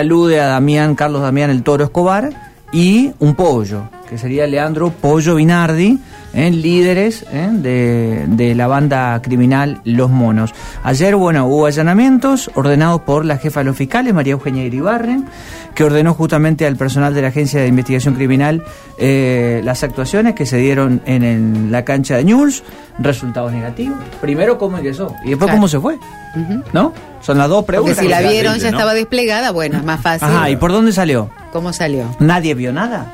alude a Damián, Carlos Damián el Toro Escobar, y un pollo, que sería Leandro Pollo Binardi, ¿eh? líderes ¿eh? de, de la banda criminal Los Monos. Ayer, bueno, hubo allanamientos ordenados por la jefa de los fiscales, María Eugenia Iribarren, que ordenó justamente al personal de la Agencia de Investigación Criminal eh, las actuaciones que se dieron en, el- la cancha de News, resultados negativos. Primero cómo ingresó y después Claro. cómo se fue, ¿no? Son las dos Porque preguntas. si la vieron ya ¿no? estaba desplegada, bueno, es más fácil. Ajá, ¿y por dónde salió? ¿Cómo salió? Nadie vio nada.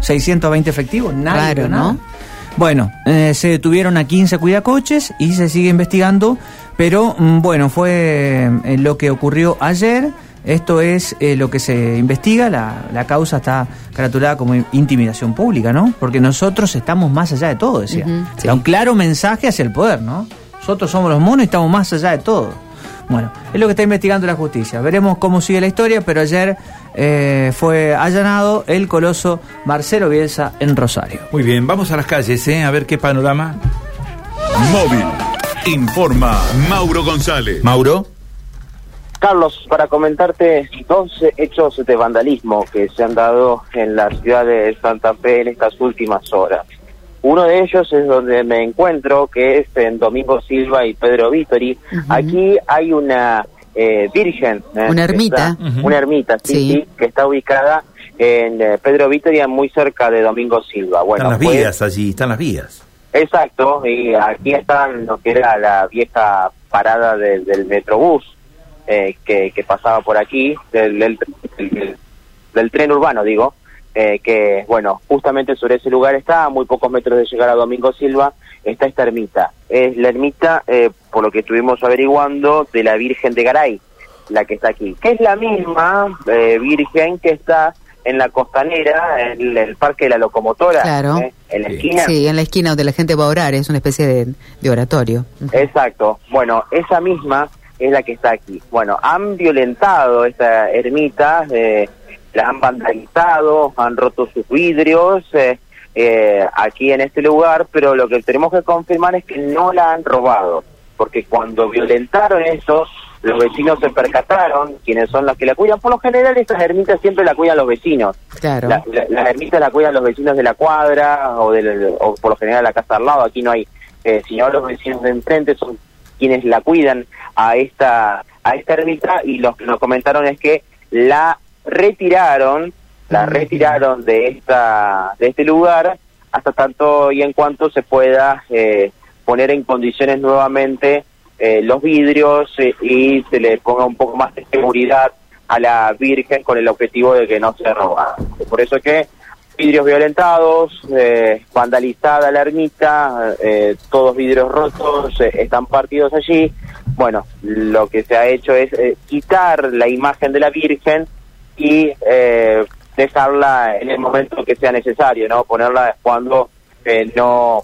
620 efectivos, nadie Claro, vio ¿no? nada. Bueno, eh, se detuvieron a 15 cuidacoches y se sigue investigando, pero mm, bueno, fue eh, lo que ocurrió ayer. Esto es eh, lo que se investiga, la, la causa está caratulada como intimidación pública, ¿no? Porque nosotros estamos más allá de todo, decía. Sí. Un claro mensaje hacia el poder, ¿no? Nosotros somos los monos y estamos más allá de todo. Bueno, es lo que está investigando la justicia. Veremos cómo sigue la historia, pero ayer eh, fue allanado el coloso Marcelo Bielsa en Rosario. Muy bien, vamos a las calles, ¿eh? A ver qué panorama. Móvil. Informa Mauro González. Mauro. Carlos, para comentarte dos hechos de vandalismo que se han dado en la ciudad de Santa Fe en estas últimas horas. Uno de ellos es donde me encuentro, que es en Domingo Silva y Pedro Vítori. Aquí hay una eh, virgen. eh, Una ermita. está-. Una ermita, sí, Sí. sí, que está ubicada en eh, Pedro Vítori, muy cerca de Domingo Silva. Bueno, están las fue- vías allí, están las vías. Exacto, y aquí están lo que era la vieja parada del, del Metrobús eh, que, que pasaba por aquí, del, del, del- del tren urbano, digo, eh, que, bueno, justamente sobre ese lugar está, a muy pocos metros de llegar a Domingo Silva, está esta ermita. Es la ermita, eh, por lo que estuvimos averiguando, de la Virgen de Garay, la que está aquí, que es la misma eh, Virgen que está en la costanera, en el Parque de la Locomotora, Claro. eh, en la Sí. esquina. Sí, en la esquina donde la gente va a orar, es una especie de, de oratorio. Exacto. Bueno, esa misma es la que está aquí. Bueno, han violentado esta ermita, eh, la han vandalizado, han roto sus vidrios eh, eh, aquí en este lugar, pero lo que tenemos que confirmar es que no la han robado, porque cuando violentaron eso, los vecinos se percataron, quienes son los que la cuidan. Por lo general, estas ermitas siempre la cuidan los vecinos. Claro. La, la, las ermitas la cuidan los vecinos de la cuadra o, del, o por lo general la casa al lado. Aquí no hay, eh, sino los vecinos de enfrente son quienes la cuidan a esta a esta ermita y lo que nos comentaron es que la retiraron, la Mm. retiraron de esta de este lugar hasta tanto y en cuanto se pueda eh, poner en condiciones nuevamente eh, los vidrios eh, y se le ponga un poco más de seguridad a la Virgen con el objetivo de que no se roba. Por eso es que vidrios violentados, eh, vandalizada la ermita, eh, todos vidrios rotos, están partidos allí. Bueno, lo que se ha hecho es eh, quitar la imagen de la Virgen y eh, dejarla en el momento que sea necesario, ¿no? Ponerla cuando eh, no,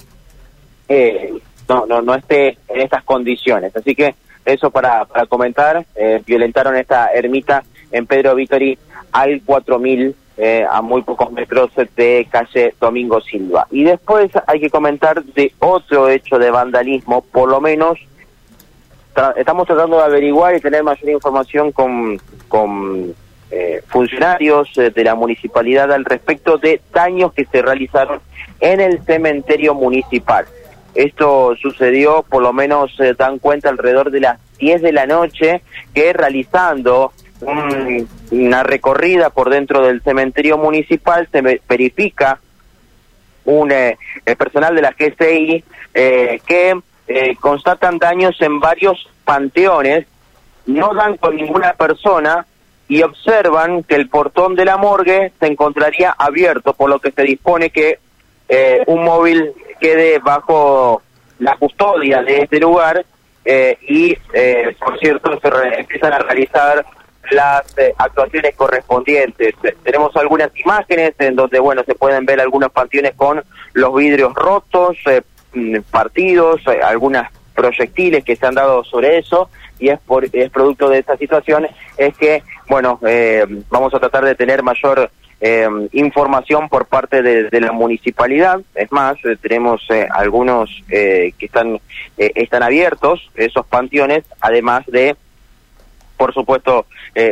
eh, no, no, no esté en estas condiciones. Así que eso para, para comentar, eh, violentaron esta ermita en Pedro Vítori al 4000 eh, a muy pocos metros de calle Domingo Silva. Y después hay que comentar de otro hecho de vandalismo, por lo menos tra- estamos tratando de averiguar y tener mayor información con, con eh, funcionarios eh, de la municipalidad al respecto de daños que se realizaron en el cementerio municipal. Esto sucedió, por lo menos se dan cuenta, alrededor de las 10 de la noche, que realizando un- una recorrida por dentro del cementerio municipal se ve- verifica un eh, personal de la GCI eh, que eh, constatan daños en varios panteones, no dan con ninguna persona y observan que el portón de la morgue se encontraría abierto, por lo que se dispone que eh, un móvil quede bajo la custodia de este lugar eh, y, eh, por cierto, se empiezan a realizar las eh, actuaciones correspondientes. Tenemos algunas imágenes en donde, bueno, se pueden ver algunos panteones con los vidrios rotos, eh, mm, partidos, eh, algunas proyectiles que se han dado sobre eso y es por es producto de esta situación es que bueno eh, vamos a tratar de tener mayor eh, información por parte de, de la municipalidad es más eh, tenemos eh, algunos eh, que están eh, están abiertos esos panteones además de por supuesto,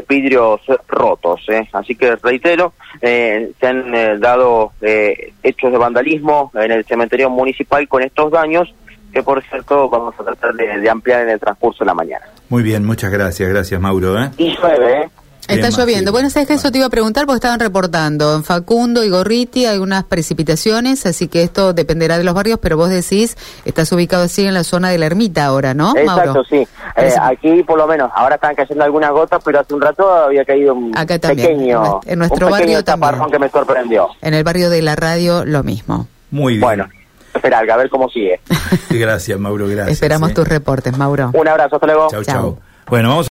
vidrios rotos. ¿eh? Así que reitero, eh, se han dado hechos de vandalismo en el cementerio municipal con estos daños, que por cierto vamos a tratar de, de ampliar en el transcurso de la mañana. Muy bien, muchas gracias, gracias Mauro. ¿eh? Y llueve, ¿eh? Está Bien, lloviendo. Bueno, sabes que eso te iba a preguntar porque estaban reportando en Facundo y Gorriti algunas precipitaciones, así que esto dependerá de los barrios, pero vos decís, estás ubicado así en la zona de la ermita ahora, ¿no, Exacto, Mauro? sí. Eh, aquí por lo menos, ahora están cayendo algunas gotas, pero hace un rato había caído un Acá también, pequeño, en nuestro un pequeño barrio también. que me sorprendió. En el barrio de la radio lo mismo. Muy bien. Bueno, espera, a ver cómo sigue. Gracias, Mauro, gracias. Esperamos ¿eh? tus reportes, Mauro. Un abrazo, hasta luego. Chau, Chau. chau. Bueno, vamos